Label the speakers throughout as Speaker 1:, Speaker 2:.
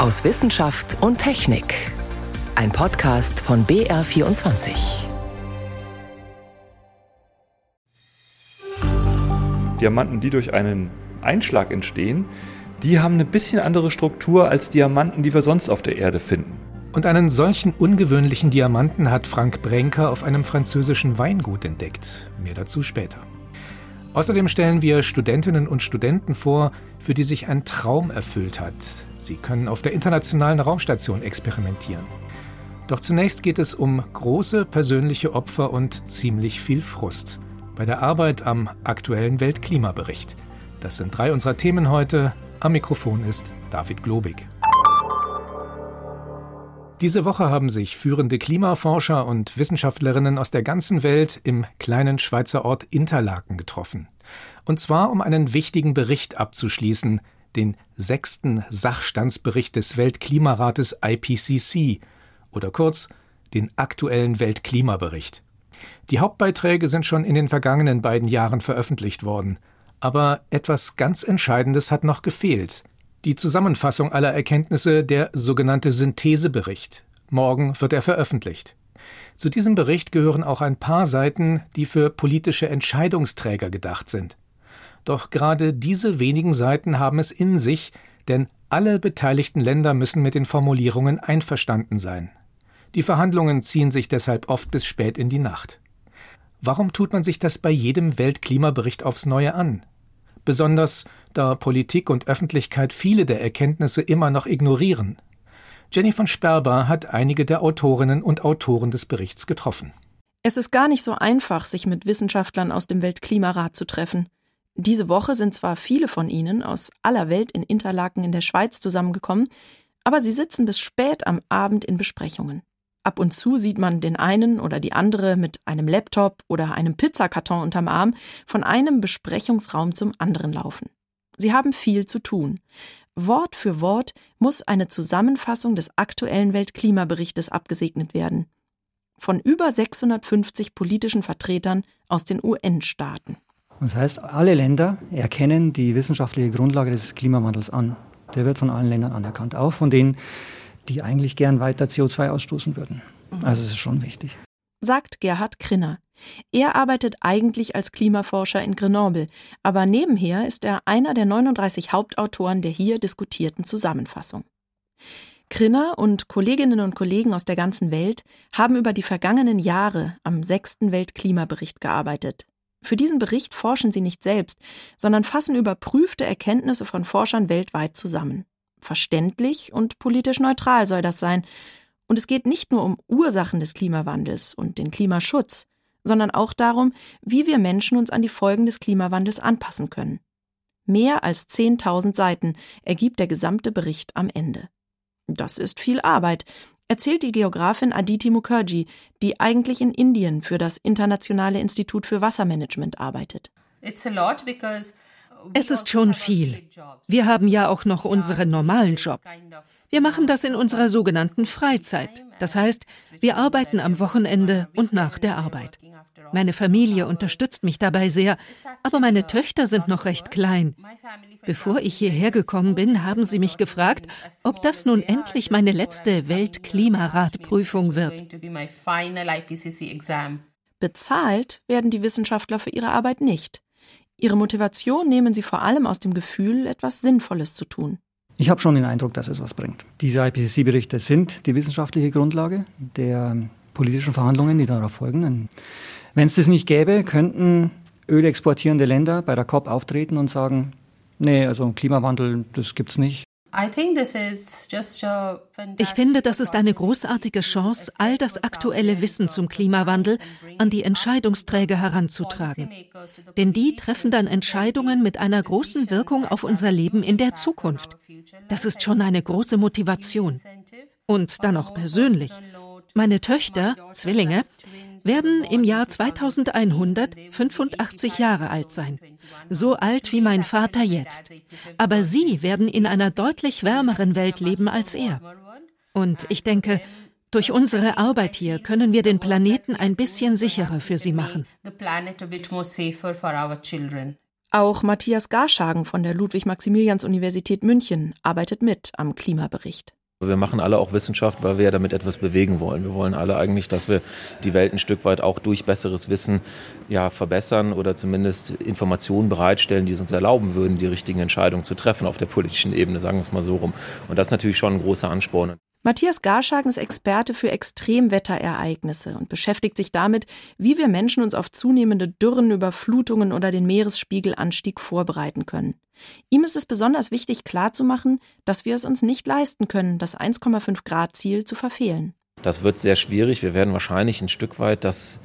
Speaker 1: aus Wissenschaft und Technik. Ein Podcast von BR24.
Speaker 2: Diamanten, die durch einen Einschlag entstehen, die haben eine bisschen andere Struktur als Diamanten, die wir sonst auf der Erde finden.
Speaker 3: Und einen solchen ungewöhnlichen Diamanten hat Frank Brenker auf einem französischen Weingut entdeckt. Mehr dazu später. Außerdem stellen wir Studentinnen und Studenten vor, für die sich ein Traum erfüllt hat. Sie können auf der internationalen Raumstation experimentieren. Doch zunächst geht es um große persönliche Opfer und ziemlich viel Frust bei der Arbeit am aktuellen Weltklimabericht. Das sind drei unserer Themen heute. Am Mikrofon ist David Globig. Diese Woche haben sich führende Klimaforscher und Wissenschaftlerinnen aus der ganzen Welt im kleinen Schweizer Ort Interlaken getroffen. Und zwar um einen wichtigen Bericht abzuschließen, den sechsten Sachstandsbericht des Weltklimarates IPCC oder kurz den aktuellen Weltklimabericht. Die Hauptbeiträge sind schon in den vergangenen beiden Jahren veröffentlicht worden. Aber etwas ganz Entscheidendes hat noch gefehlt die Zusammenfassung aller Erkenntnisse, der sogenannte Synthesebericht. Morgen wird er veröffentlicht. Zu diesem Bericht gehören auch ein paar Seiten, die für politische Entscheidungsträger gedacht sind. Doch gerade diese wenigen Seiten haben es in sich, denn alle beteiligten Länder müssen mit den Formulierungen einverstanden sein. Die Verhandlungen ziehen sich deshalb oft bis spät in die Nacht. Warum tut man sich das bei jedem Weltklimabericht aufs Neue an? Besonders da Politik und Öffentlichkeit viele der Erkenntnisse immer noch ignorieren. Jenny von Sperber hat einige der Autorinnen und Autoren des Berichts getroffen.
Speaker 4: Es ist gar nicht so einfach, sich mit Wissenschaftlern aus dem Weltklimarat zu treffen. Diese Woche sind zwar viele von ihnen aus aller Welt in Interlaken in der Schweiz zusammengekommen, aber sie sitzen bis spät am Abend in Besprechungen. Ab und zu sieht man den einen oder die andere mit einem Laptop oder einem Pizzakarton unterm Arm von einem Besprechungsraum zum anderen laufen. Sie haben viel zu tun. Wort für Wort muss eine Zusammenfassung des aktuellen Weltklimaberichtes abgesegnet werden. Von über 650 politischen Vertretern aus den UN-Staaten.
Speaker 5: Das heißt, alle Länder erkennen die wissenschaftliche Grundlage des Klimawandels an. Der wird von allen Ländern anerkannt, auch von denen, die eigentlich gern weiter CO2 ausstoßen würden. Mhm. Also es ist schon wichtig.
Speaker 4: Sagt Gerhard Krinner. Er arbeitet eigentlich als Klimaforscher in Grenoble, aber nebenher ist er einer der 39 Hauptautoren der hier diskutierten Zusammenfassung. Krinner und Kolleginnen und Kollegen aus der ganzen Welt haben über die vergangenen Jahre am sechsten Weltklimabericht gearbeitet. Für diesen Bericht forschen sie nicht selbst, sondern fassen überprüfte Erkenntnisse von Forschern weltweit zusammen. Verständlich und politisch neutral soll das sein. Und es geht nicht nur um Ursachen des Klimawandels und den Klimaschutz, sondern auch darum, wie wir Menschen uns an die Folgen des Klimawandels anpassen können. Mehr als 10.000 Seiten ergibt der gesamte Bericht am Ende. Das ist viel Arbeit, erzählt die Geografin Aditi Mukherjee, die eigentlich in Indien für das Internationale Institut für Wassermanagement arbeitet.
Speaker 6: It's a lot because es ist schon viel. Wir haben ja auch noch unseren normalen Job. Wir machen das in unserer sogenannten Freizeit. Das heißt, wir arbeiten am Wochenende und nach der Arbeit. Meine Familie unterstützt mich dabei sehr, aber meine Töchter sind noch recht klein. Bevor ich hierher gekommen bin, haben sie mich gefragt, ob das nun endlich meine letzte Weltklimaratprüfung wird.
Speaker 4: Bezahlt werden die Wissenschaftler für ihre Arbeit nicht. Ihre Motivation nehmen sie vor allem aus dem Gefühl, etwas Sinnvolles zu tun.
Speaker 5: Ich habe schon den Eindruck, dass es was bringt. Diese IPCC-Berichte sind die wissenschaftliche Grundlage der politischen Verhandlungen, die darauf folgen. Wenn es das nicht gäbe, könnten ölexportierende Länder bei der COP auftreten und sagen, nee, also Klimawandel, das gibt es nicht.
Speaker 6: Ich finde, das ist eine großartige Chance, all das aktuelle Wissen zum Klimawandel an die Entscheidungsträger heranzutragen. Denn die treffen dann Entscheidungen mit einer großen Wirkung auf unser Leben in der Zukunft. Das ist schon eine große Motivation. Und dann noch persönlich. Meine Töchter, Zwillinge, werden im Jahr 2100 85 Jahre alt sein. So alt wie mein Vater jetzt. Aber sie werden in einer deutlich wärmeren Welt leben als er. Und ich denke, durch unsere Arbeit hier können wir den Planeten ein bisschen sicherer für sie machen.
Speaker 4: Auch Matthias Garschagen von der Ludwig-Maximilians-Universität München arbeitet mit am Klimabericht.
Speaker 7: Wir machen alle auch Wissenschaft, weil wir ja damit etwas bewegen wollen. Wir wollen alle eigentlich, dass wir die Welt ein Stück weit auch durch besseres Wissen ja, verbessern oder zumindest Informationen bereitstellen, die es uns erlauben würden, die richtigen Entscheidungen zu treffen auf der politischen Ebene, sagen wir es mal so rum. Und das ist natürlich schon ein großer Ansporn.
Speaker 4: Matthias Garschagen ist Experte für Extremwetterereignisse und beschäftigt sich damit, wie wir Menschen uns auf zunehmende Dürren, Überflutungen oder den Meeresspiegelanstieg vorbereiten können. Ihm ist es besonders wichtig klarzumachen, dass wir es uns nicht leisten können, das 1,5 Grad Ziel zu verfehlen.
Speaker 7: Das wird sehr schwierig. Wir werden wahrscheinlich ein Stück weit das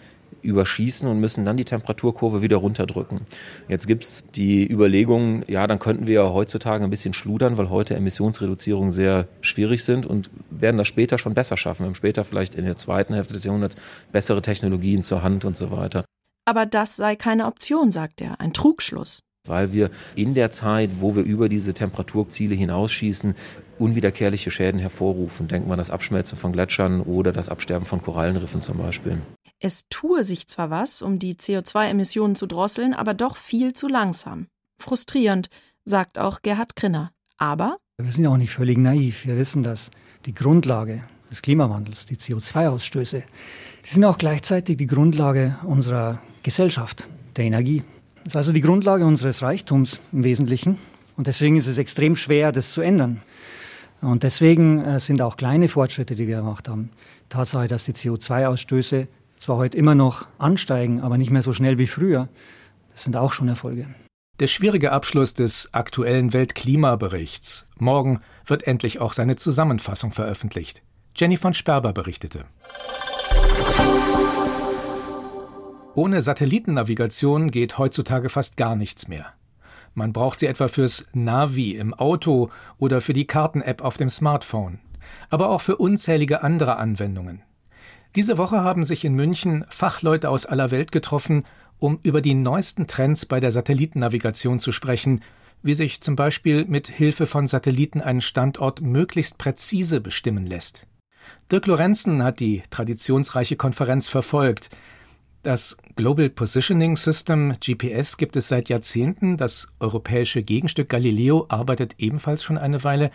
Speaker 7: überschießen und müssen dann die Temperaturkurve wieder runterdrücken. Jetzt gibt es die Überlegung, ja, dann könnten wir ja heutzutage ein bisschen schludern, weil heute Emissionsreduzierungen sehr schwierig sind und werden das später schon besser schaffen. Wir haben später vielleicht in der zweiten Hälfte des Jahrhunderts bessere Technologien zur Hand und so weiter.
Speaker 4: Aber das sei keine Option, sagt er, ein Trugschluss
Speaker 7: weil wir in der Zeit, wo wir über diese Temperaturziele hinausschießen, unwiederkehrliche Schäden hervorrufen. Denken wir an das Abschmelzen von Gletschern oder das Absterben von Korallenriffen zum Beispiel.
Speaker 4: Es tue sich zwar was, um die CO2-Emissionen zu drosseln, aber doch viel zu langsam. Frustrierend, sagt auch Gerhard Krinner. Aber
Speaker 5: wir sind ja auch nicht völlig naiv. Wir wissen, dass die Grundlage des Klimawandels, die CO2-Ausstöße, die sind auch gleichzeitig die Grundlage unserer Gesellschaft, der Energie. Das ist also die Grundlage unseres Reichtums im Wesentlichen. Und deswegen ist es extrem schwer, das zu ändern. Und deswegen äh, sind auch kleine Fortschritte, die wir gemacht haben. Tatsache, dass die CO2-Ausstöße zwar heute immer noch ansteigen, aber nicht mehr so schnell wie früher, das sind auch schon Erfolge.
Speaker 3: Der schwierige Abschluss des aktuellen Weltklimaberichts. Morgen wird endlich auch seine Zusammenfassung veröffentlicht. Jenny von Sperber berichtete. Ohne Satellitennavigation geht heutzutage fast gar nichts mehr. Man braucht sie etwa fürs Navi im Auto oder für die Karten-App auf dem Smartphone, aber auch für unzählige andere Anwendungen. Diese Woche haben sich in München Fachleute aus aller Welt getroffen, um über die neuesten Trends bei der Satellitennavigation zu sprechen, wie sich zum Beispiel mit Hilfe von Satelliten einen Standort möglichst präzise bestimmen lässt. Dirk Lorenzen hat die traditionsreiche Konferenz verfolgt. Das Global Positioning System GPS gibt es seit Jahrzehnten. Das europäische Gegenstück Galileo arbeitet ebenfalls schon eine Weile.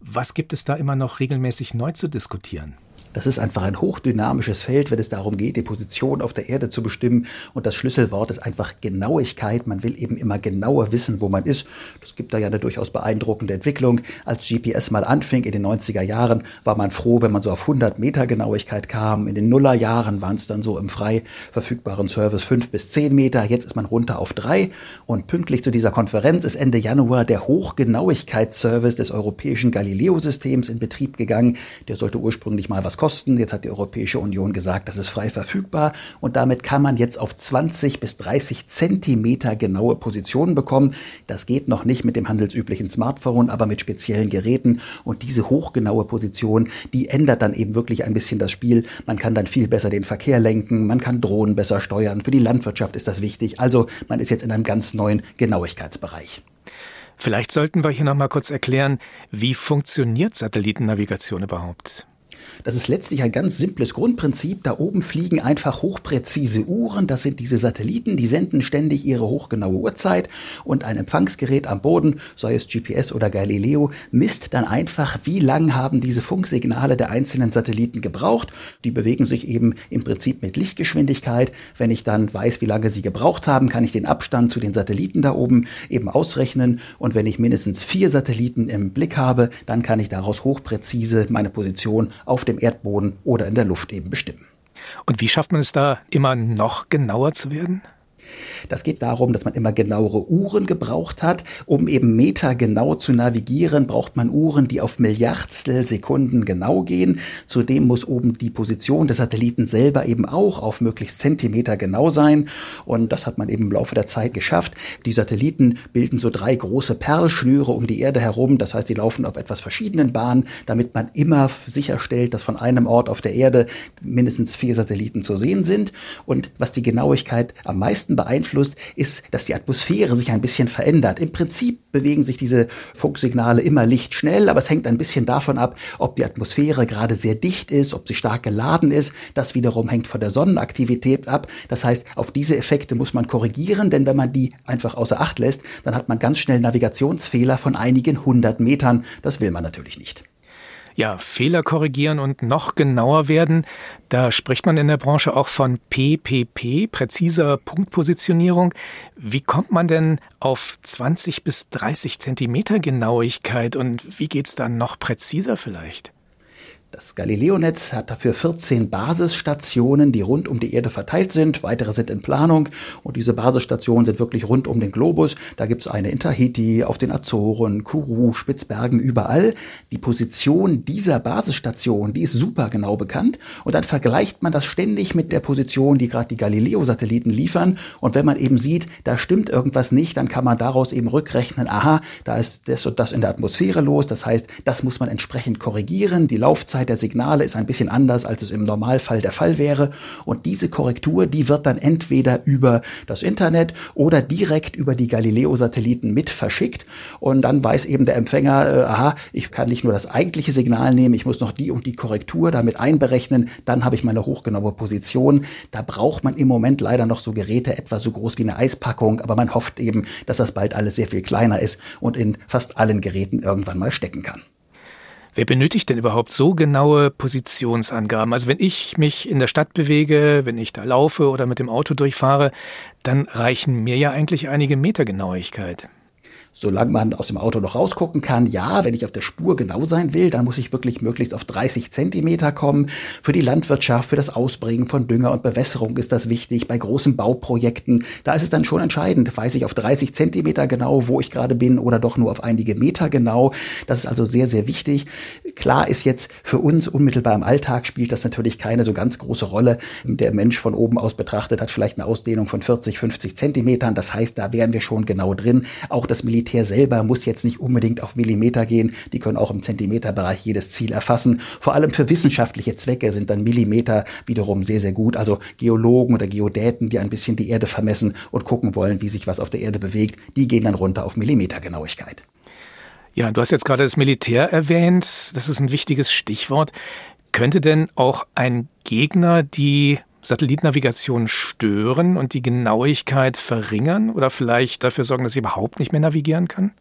Speaker 3: Was gibt es da immer noch regelmäßig neu zu diskutieren?
Speaker 8: Das ist einfach ein hochdynamisches Feld, wenn es darum geht, die Position auf der Erde zu bestimmen. Und das Schlüsselwort ist einfach Genauigkeit. Man will eben immer genauer wissen, wo man ist. Das gibt da ja eine durchaus beeindruckende Entwicklung. Als GPS mal anfing in den 90er Jahren, war man froh, wenn man so auf 100 Meter Genauigkeit kam. In den Nullerjahren waren es dann so im frei verfügbaren Service 5 bis 10 Meter. Jetzt ist man runter auf 3. Und pünktlich zu dieser Konferenz ist Ende Januar der Hochgenauigkeitsservice des europäischen Galileo-Systems in Betrieb gegangen. Der sollte ursprünglich mal was kosten. Jetzt hat die Europäische Union gesagt, das ist frei verfügbar und damit kann man jetzt auf 20 bis 30 Zentimeter genaue Positionen bekommen. Das geht noch nicht mit dem handelsüblichen Smartphone, aber mit speziellen Geräten und diese hochgenaue Position, die ändert dann eben wirklich ein bisschen das Spiel. Man kann dann viel besser den Verkehr lenken, man kann Drohnen besser steuern. Für die Landwirtschaft ist das wichtig. Also man ist jetzt in einem ganz neuen Genauigkeitsbereich.
Speaker 3: Vielleicht sollten wir hier noch mal kurz erklären, wie funktioniert Satellitennavigation überhaupt?
Speaker 8: Das ist letztlich ein ganz simples Grundprinzip. Da oben fliegen einfach hochpräzise Uhren. Das sind diese Satelliten, die senden ständig ihre hochgenaue Uhrzeit. Und ein Empfangsgerät am Boden, sei es GPS oder Galileo, misst dann einfach, wie lang haben diese Funksignale der einzelnen Satelliten gebraucht. Die bewegen sich eben im Prinzip mit Lichtgeschwindigkeit. Wenn ich dann weiß, wie lange sie gebraucht haben, kann ich den Abstand zu den Satelliten da oben eben ausrechnen. Und wenn ich mindestens vier Satelliten im Blick habe, dann kann ich daraus hochpräzise meine Position auf dem Erdboden oder in der Luft eben bestimmen.
Speaker 3: Und wie schafft man es da, immer noch genauer zu werden?
Speaker 8: Das geht darum, dass man immer genauere Uhren gebraucht hat. Um eben Meter genau zu navigieren, braucht man Uhren, die auf Milliardstel Sekunden genau gehen. Zudem muss oben die Position des Satelliten selber eben auch auf möglichst Zentimeter genau sein. Und das hat man eben im Laufe der Zeit geschafft. Die Satelliten bilden so drei große Perlschnüre um die Erde herum. Das heißt, die laufen auf etwas verschiedenen Bahnen, damit man immer sicherstellt, dass von einem Ort auf der Erde mindestens vier Satelliten zu sehen sind. Und was die Genauigkeit am meisten beeinflusst, ist, dass die Atmosphäre sich ein bisschen verändert. Im Prinzip bewegen sich diese Funksignale immer lichtschnell, aber es hängt ein bisschen davon ab, ob die Atmosphäre gerade sehr dicht ist, ob sie stark geladen ist. Das wiederum hängt von der Sonnenaktivität ab. Das heißt, auf diese Effekte muss man korrigieren, denn wenn man die einfach außer Acht lässt, dann hat man ganz schnell Navigationsfehler von einigen hundert Metern. Das will man natürlich nicht
Speaker 3: ja, Fehler korrigieren und noch genauer werden. Da spricht man in der Branche auch von PPP, präziser Punktpositionierung. Wie kommt man denn auf 20 bis 30 Zentimeter Genauigkeit und wie geht's dann noch präziser vielleicht?
Speaker 8: Das Galileo-Netz hat dafür 14 Basisstationen, die rund um die Erde verteilt sind. Weitere sind in Planung. Und diese Basisstationen sind wirklich rund um den Globus. Da gibt es eine in Tahiti, auf den Azoren, Kourou, Spitzbergen, überall. Die Position dieser Basisstation, die ist super genau bekannt. Und dann vergleicht man das ständig mit der Position, die gerade die Galileo-Satelliten liefern. Und wenn man eben sieht, da stimmt irgendwas nicht, dann kann man daraus eben rückrechnen, aha, da ist das und das in der Atmosphäre los. Das heißt, das muss man entsprechend korrigieren. Die Laufzeit Laufzeit der Signale ist ein bisschen anders, als es im Normalfall der Fall wäre. Und diese Korrektur, die wird dann entweder über das Internet oder direkt über die Galileo-Satelliten mit verschickt. Und dann weiß eben der Empfänger, äh, aha, ich kann nicht nur das eigentliche Signal nehmen, ich muss noch die und die Korrektur damit einberechnen. Dann habe ich meine hochgenaue Position. Da braucht man im Moment leider noch so Geräte etwa so groß wie eine Eispackung, aber man hofft eben, dass das bald alles sehr viel kleiner ist und in fast allen Geräten irgendwann mal stecken kann.
Speaker 3: Wer benötigt denn überhaupt so genaue Positionsangaben? Also wenn ich mich in der Stadt bewege, wenn ich da laufe oder mit dem Auto durchfahre, dann reichen mir ja eigentlich einige Meter Genauigkeit
Speaker 8: solange man aus dem Auto noch rausgucken kann. Ja, wenn ich auf der Spur genau sein will, dann muss ich wirklich möglichst auf 30 Zentimeter kommen. Für die Landwirtschaft, für das Ausbringen von Dünger und Bewässerung ist das wichtig. Bei großen Bauprojekten, da ist es dann schon entscheidend. Weiß ich auf 30 Zentimeter genau, wo ich gerade bin oder doch nur auf einige Meter genau. Das ist also sehr, sehr wichtig. Klar ist jetzt für uns unmittelbar im Alltag spielt das natürlich keine so ganz große Rolle. Der Mensch von oben aus betrachtet hat vielleicht eine Ausdehnung von 40, 50 Zentimetern. Das heißt, da wären wir schon genau drin. Auch das Militär Militär selber muss jetzt nicht unbedingt auf Millimeter gehen. Die können auch im Zentimeterbereich jedes Ziel erfassen. Vor allem für wissenschaftliche Zwecke sind dann Millimeter wiederum sehr, sehr gut. Also Geologen oder Geodäten, die ein bisschen die Erde vermessen und gucken wollen, wie sich was auf der Erde bewegt, die gehen dann runter auf Millimetergenauigkeit.
Speaker 3: Ja, du hast jetzt gerade das Militär erwähnt. Das ist ein wichtiges Stichwort. Könnte denn auch ein Gegner die Satellitennavigation stören und die Genauigkeit verringern oder vielleicht dafür sorgen, dass sie überhaupt nicht mehr navigieren kann?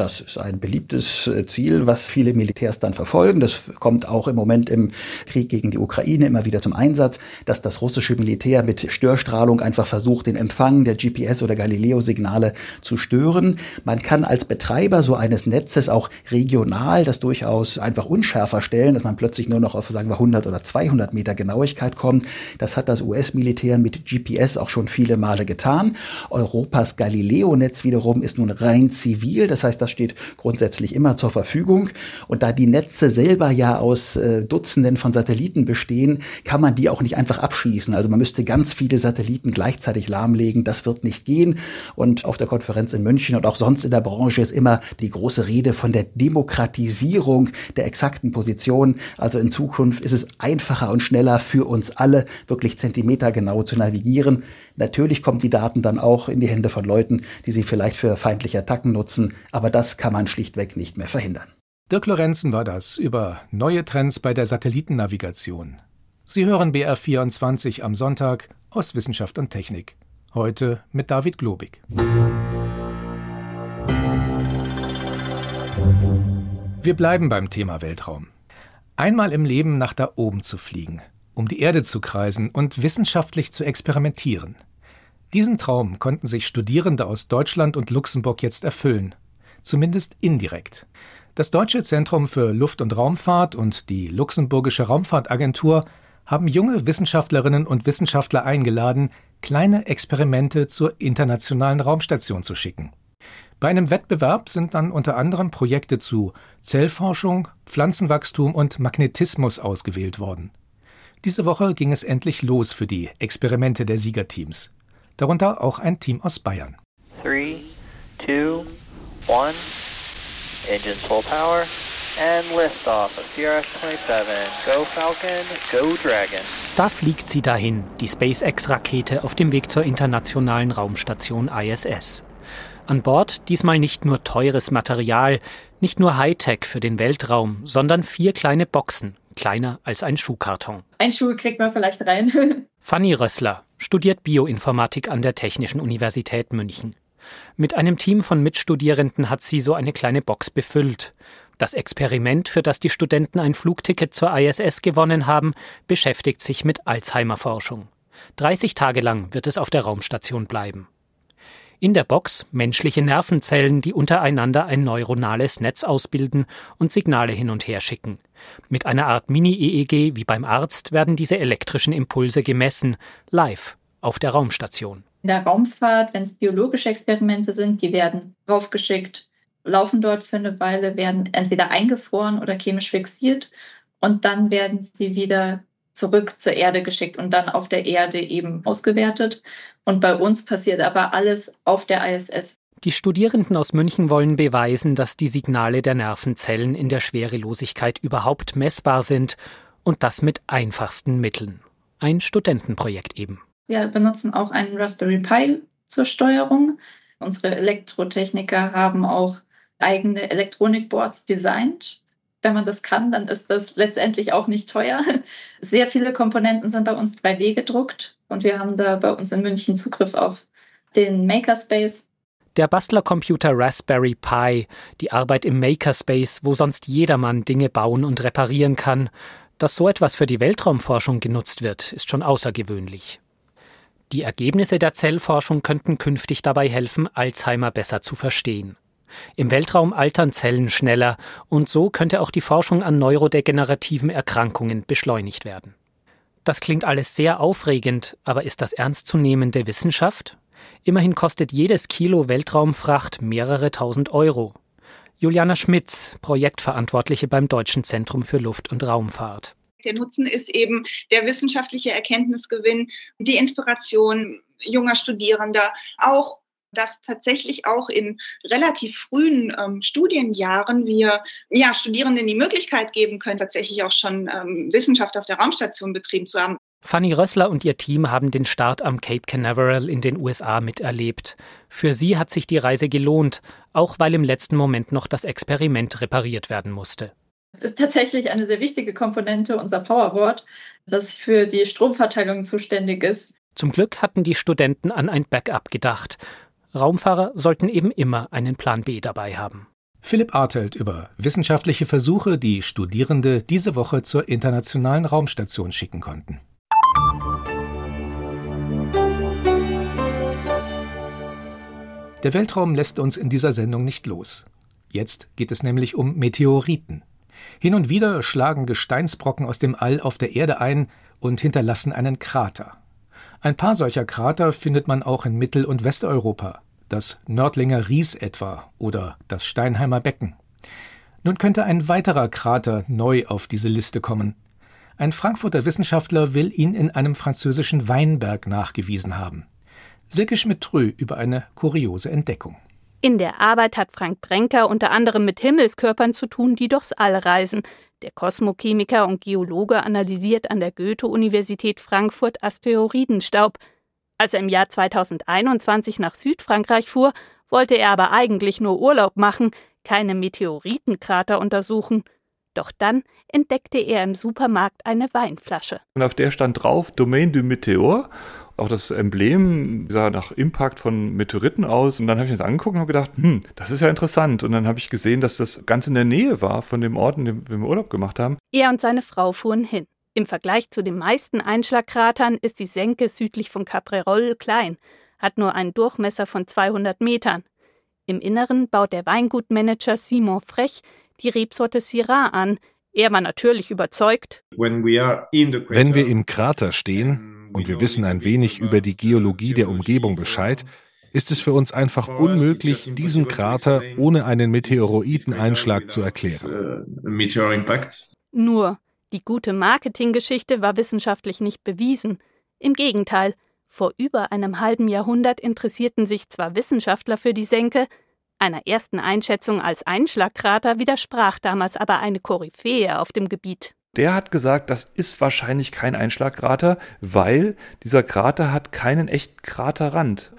Speaker 8: Das ist ein beliebtes äh, Ziel, was viele Militärs dann verfolgen. Das kommt auch im Moment im Krieg gegen die Ukraine immer wieder zum Einsatz, dass das russische Militär mit Störstrahlung einfach versucht, den Empfang der GPS- oder Galileo-Signale zu stören. Man kann als Betreiber so eines Netzes auch regional das durchaus einfach unschärfer stellen, dass man plötzlich nur noch auf, sagen wir, 100 oder 200 Meter Genauigkeit kommt. Das hat das US-Militär mit GPS auch schon viele Male getan. Europas Galileo-Netz wiederum ist nun rein zivil. Das heißt, das steht grundsätzlich immer zur Verfügung. Und da die Netze selber ja aus äh, Dutzenden von Satelliten bestehen, kann man die auch nicht einfach abschießen. Also man müsste ganz viele Satelliten gleichzeitig lahmlegen. Das wird nicht gehen. Und auf der Konferenz in München und auch sonst in der Branche ist immer die große Rede von der Demokratisierung der exakten Position. Also in Zukunft ist es einfacher und schneller für uns alle, wirklich zentimetergenau zu navigieren. Natürlich kommen die Daten dann auch in die Hände von Leuten, die sie vielleicht für feindliche Attacken nutzen, aber das kann man schlichtweg nicht mehr verhindern.
Speaker 3: Dirk Lorenzen war das über neue Trends bei der Satellitennavigation. Sie hören BR24 am Sonntag aus Wissenschaft und Technik. Heute mit David Globig. Wir bleiben beim Thema Weltraum. Einmal im Leben nach da oben zu fliegen, um die Erde zu kreisen und wissenschaftlich zu experimentieren. Diesen Traum konnten sich Studierende aus Deutschland und Luxemburg jetzt erfüllen, zumindest indirekt. Das Deutsche Zentrum für Luft- und Raumfahrt und die Luxemburgische Raumfahrtagentur haben junge Wissenschaftlerinnen und Wissenschaftler eingeladen, kleine Experimente zur internationalen Raumstation zu schicken. Bei einem Wettbewerb sind dann unter anderem Projekte zu Zellforschung, Pflanzenwachstum und Magnetismus ausgewählt worden. Diese Woche ging es endlich los für die Experimente der Siegerteams. Darunter auch ein Team aus Bayern. Three, two, one. Engines full power.
Speaker 9: And liftoff of CRS-27. Go Falcon, go Dragon.
Speaker 10: Da fliegt sie dahin, die SpaceX-Rakete auf dem Weg zur internationalen Raumstation ISS. An Bord diesmal nicht nur teures Material, nicht nur Hightech für den Weltraum, sondern vier kleine Boxen, kleiner als ein Schuhkarton.
Speaker 11: Ein Schuh kriegt man vielleicht rein.
Speaker 10: Fanny Rössler studiert Bioinformatik an der Technischen Universität München. Mit einem Team von Mitstudierenden hat sie so eine kleine Box befüllt. Das Experiment, für das die Studenten ein Flugticket zur ISS gewonnen haben, beschäftigt sich mit Alzheimer-Forschung. 30 Tage lang wird es auf der Raumstation bleiben. In der Box menschliche Nervenzellen, die untereinander ein neuronales Netz ausbilden und Signale hin und her schicken. Mit einer Art Mini-EEG wie beim Arzt werden diese elektrischen Impulse gemessen, live auf der Raumstation.
Speaker 11: In der Raumfahrt, wenn es biologische Experimente sind, die werden draufgeschickt, laufen dort für eine Weile, werden entweder eingefroren oder chemisch fixiert und dann werden sie wieder zurück zur Erde geschickt und dann auf der Erde eben ausgewertet. Und bei uns passiert aber alles auf der ISS.
Speaker 10: Die Studierenden aus München wollen beweisen, dass die Signale der Nervenzellen in der Schwerelosigkeit überhaupt messbar sind und das mit einfachsten Mitteln. Ein Studentenprojekt eben.
Speaker 11: Wir benutzen auch einen Raspberry Pi zur Steuerung. Unsere Elektrotechniker haben auch eigene Elektronikboards designt wenn man das kann, dann ist das letztendlich auch nicht teuer. Sehr viele Komponenten sind bei uns 3D gedruckt und wir haben da bei uns in München Zugriff auf den Makerspace.
Speaker 10: Der Bastlercomputer Raspberry Pi, die Arbeit im Makerspace, wo sonst jedermann Dinge bauen und reparieren kann, dass so etwas für die Weltraumforschung genutzt wird, ist schon außergewöhnlich. Die Ergebnisse der Zellforschung könnten künftig dabei helfen, Alzheimer besser zu verstehen. Im Weltraum altern Zellen schneller und so könnte auch die Forschung an neurodegenerativen Erkrankungen beschleunigt werden. Das klingt alles sehr aufregend, aber ist das ernstzunehmende Wissenschaft? Immerhin kostet jedes Kilo Weltraumfracht mehrere tausend Euro. Juliana Schmitz, Projektverantwortliche beim Deutschen Zentrum für Luft- und Raumfahrt.
Speaker 12: Der Nutzen ist eben der wissenschaftliche Erkenntnisgewinn, die Inspiration junger Studierender, auch dass tatsächlich auch in relativ frühen ähm, Studienjahren wir ja, Studierenden die Möglichkeit geben können, tatsächlich auch schon ähm, Wissenschaft auf der Raumstation betrieben zu haben.
Speaker 10: Fanny Rössler und ihr Team haben den Start am Cape Canaveral in den USA miterlebt. Für sie hat sich die Reise gelohnt, auch weil im letzten Moment noch das Experiment repariert werden musste.
Speaker 11: Das ist tatsächlich eine sehr wichtige Komponente unser Powerboard, das für die Stromverteilung zuständig ist.
Speaker 10: Zum Glück hatten die Studenten an ein Backup gedacht Raumfahrer sollten eben immer einen Plan B dabei haben.
Speaker 3: Philipp Artelt über wissenschaftliche Versuche, die Studierende diese Woche zur internationalen Raumstation schicken konnten. Der Weltraum lässt uns in dieser Sendung nicht los. Jetzt geht es nämlich um Meteoriten. Hin und wieder schlagen Gesteinsbrocken aus dem All auf der Erde ein und hinterlassen einen Krater. Ein paar solcher Krater findet man auch in Mittel- und Westeuropa, das Nördlinger Ries etwa oder das Steinheimer Becken. Nun könnte ein weiterer Krater neu auf diese Liste kommen. Ein Frankfurter Wissenschaftler will ihn in einem französischen Weinberg nachgewiesen haben. Silke Schmidt-Trö über eine kuriose Entdeckung.
Speaker 13: In der Arbeit hat Frank Brenker unter anderem mit Himmelskörpern zu tun, die durchs All reisen. Der Kosmochemiker und Geologe analysiert an der Goethe-Universität Frankfurt Asteroidenstaub. Als er im Jahr 2021 nach Südfrankreich fuhr, wollte er aber eigentlich nur Urlaub machen, keine Meteoritenkrater untersuchen. Doch dann entdeckte er im Supermarkt eine Weinflasche.
Speaker 2: Und auf der stand drauf Domaine du Meteor auch das Emblem sah nach Impact von Meteoriten aus. Und dann habe ich mir das angeguckt und habe gedacht, hm, das ist ja interessant. Und dann habe ich gesehen, dass das ganz in der Nähe war von dem Ort, in dem wir Urlaub gemacht haben.
Speaker 13: Er und seine Frau fuhren hin. Im Vergleich zu den meisten Einschlagkratern ist die Senke südlich von Caprerol klein, hat nur einen Durchmesser von 200 Metern. Im Inneren baut der Weingutmanager Simon Frech die Rebsorte Syrah an. Er war natürlich überzeugt.
Speaker 14: Wenn wir im Krater stehen, und wir wissen ein wenig über die Geologie der Umgebung Bescheid, ist es für uns einfach unmöglich, diesen Krater ohne einen Meteoroideneinschlag zu erklären.
Speaker 13: Nur, die gute Marketinggeschichte war wissenschaftlich nicht bewiesen. Im Gegenteil, vor über einem halben Jahrhundert interessierten sich zwar Wissenschaftler für die Senke, Einer ersten Einschätzung als Einschlagkrater widersprach damals aber eine Koryphäe auf dem Gebiet.
Speaker 2: Der hat gesagt, das ist wahrscheinlich kein Einschlagkrater, weil dieser Krater hat keinen echten Kraterrand.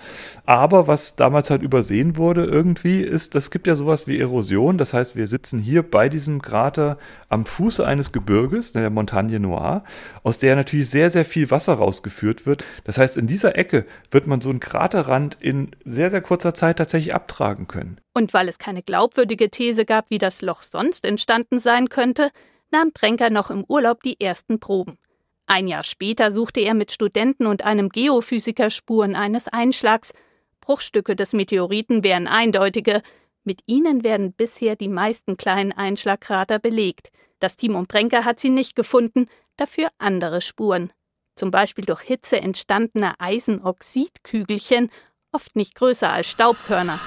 Speaker 2: Aber was damals halt übersehen wurde irgendwie, ist, das gibt ja sowas wie Erosion. Das heißt, wir sitzen hier bei diesem Krater am Fuße eines Gebirges, der Montagne Noire, aus der natürlich sehr, sehr viel Wasser rausgeführt wird. Das heißt, in dieser Ecke wird man so einen Kraterrand in sehr, sehr kurzer Zeit tatsächlich abtragen können.
Speaker 13: Und weil es keine glaubwürdige These gab, wie das Loch sonst entstanden sein könnte, nahm Brenker noch im Urlaub die ersten Proben. Ein Jahr später suchte er mit Studenten und einem Geophysiker Spuren eines Einschlags. Bruchstücke des Meteoriten wären eindeutige. Mit ihnen werden bisher die meisten kleinen Einschlagkrater belegt. Das Team um Brenker hat sie nicht gefunden, dafür andere Spuren. Zum Beispiel durch Hitze entstandene Eisenoxidkügelchen, oft nicht größer als Staubkörner.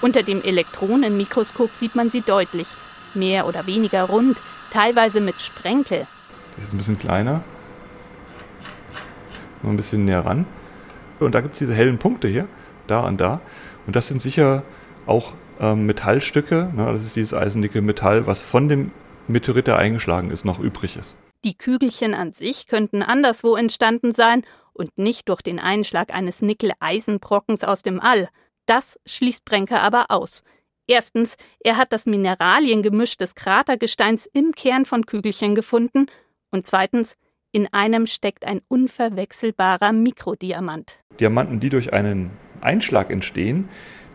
Speaker 13: Unter dem Elektronenmikroskop sieht man sie deutlich mehr oder weniger rund, teilweise mit Sprenkel.
Speaker 2: Das ist ein bisschen kleiner. Noch ein bisschen näher ran. Und da gibt es diese hellen Punkte hier, da und da. Und das sind sicher auch ähm, Metallstücke. Ne? Das ist dieses eisendicke Metall, was von dem Meteorit, der eingeschlagen ist, noch übrig ist.
Speaker 13: Die Kügelchen an sich könnten anderswo entstanden sein und nicht durch den Einschlag eines Nickel-Eisenbrockens aus dem All. Das schließt Brenker aber aus. Erstens, er hat das Mineraliengemisch des Kratergesteins im Kern von Kügelchen gefunden und zweitens, in einem steckt ein unverwechselbarer Mikrodiamant.
Speaker 2: Diamanten, die durch einen Einschlag entstehen,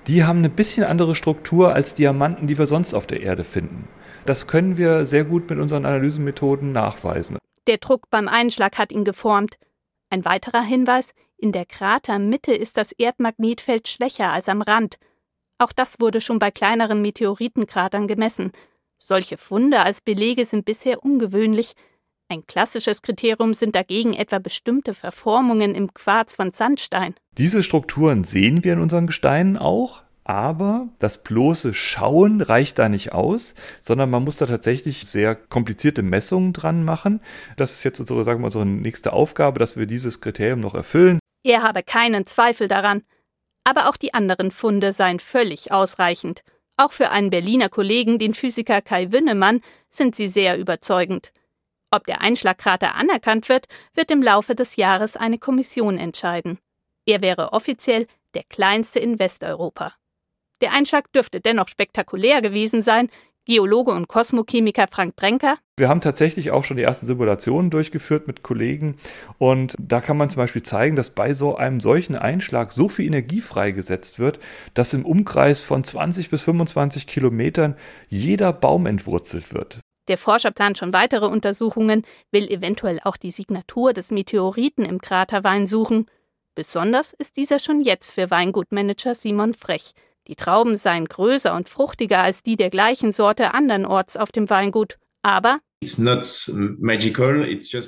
Speaker 2: die haben eine bisschen andere Struktur als Diamanten, die wir sonst auf der Erde finden. Das können wir sehr gut mit unseren Analysemethoden nachweisen.
Speaker 13: Der Druck beim Einschlag hat ihn geformt. Ein weiterer Hinweis, in der Kratermitte ist das Erdmagnetfeld schwächer als am Rand. Auch das wurde schon bei kleineren Meteoritenkratern gemessen. Solche Funde als Belege sind bisher ungewöhnlich. Ein klassisches Kriterium sind dagegen etwa bestimmte Verformungen im Quarz von Sandstein.
Speaker 2: Diese Strukturen sehen wir in unseren Gesteinen auch, aber das bloße Schauen reicht da nicht aus, sondern man muss da tatsächlich sehr komplizierte Messungen dran machen. Das ist jetzt unsere, sagen wir, unsere nächste Aufgabe, dass wir dieses Kriterium noch erfüllen.
Speaker 13: Er habe keinen Zweifel daran aber auch die anderen Funde seien völlig ausreichend. Auch für einen Berliner Kollegen, den Physiker Kai Wünnemann, sind sie sehr überzeugend. Ob der Einschlagkrater anerkannt wird, wird im Laufe des Jahres eine Kommission entscheiden. Er wäre offiziell der kleinste in Westeuropa. Der Einschlag dürfte dennoch spektakulär gewesen sein, Geologe und Kosmochemiker Frank Brenker.
Speaker 2: Wir haben tatsächlich auch schon die ersten Simulationen durchgeführt mit Kollegen und da kann man zum Beispiel zeigen, dass bei so einem solchen Einschlag so viel Energie freigesetzt wird, dass im Umkreis von 20 bis 25 Kilometern jeder Baum entwurzelt wird.
Speaker 13: Der Forscher plant schon weitere Untersuchungen, will eventuell auch die Signatur des Meteoriten im Kraterwein suchen. Besonders ist dieser schon jetzt für Weingutmanager Simon Frech. Die Trauben seien größer und fruchtiger als die der gleichen Sorte andernorts auf dem Weingut. Aber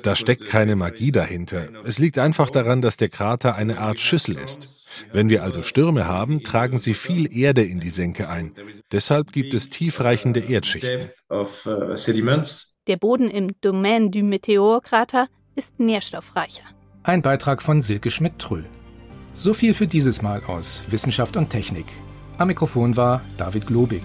Speaker 14: da steckt keine Magie dahinter. Es liegt einfach daran, dass der Krater eine Art Schüssel ist. Wenn wir also Stürme haben, tragen sie viel Erde in die Senke ein. Deshalb gibt es tiefreichende Erdschichten.
Speaker 13: Uh, der Boden im Domaine du Meteorkrater ist nährstoffreicher.
Speaker 3: Ein Beitrag von Silke Schmidt-Trö. So viel für dieses Mal aus Wissenschaft und Technik. Am Mikrofon war David Globig.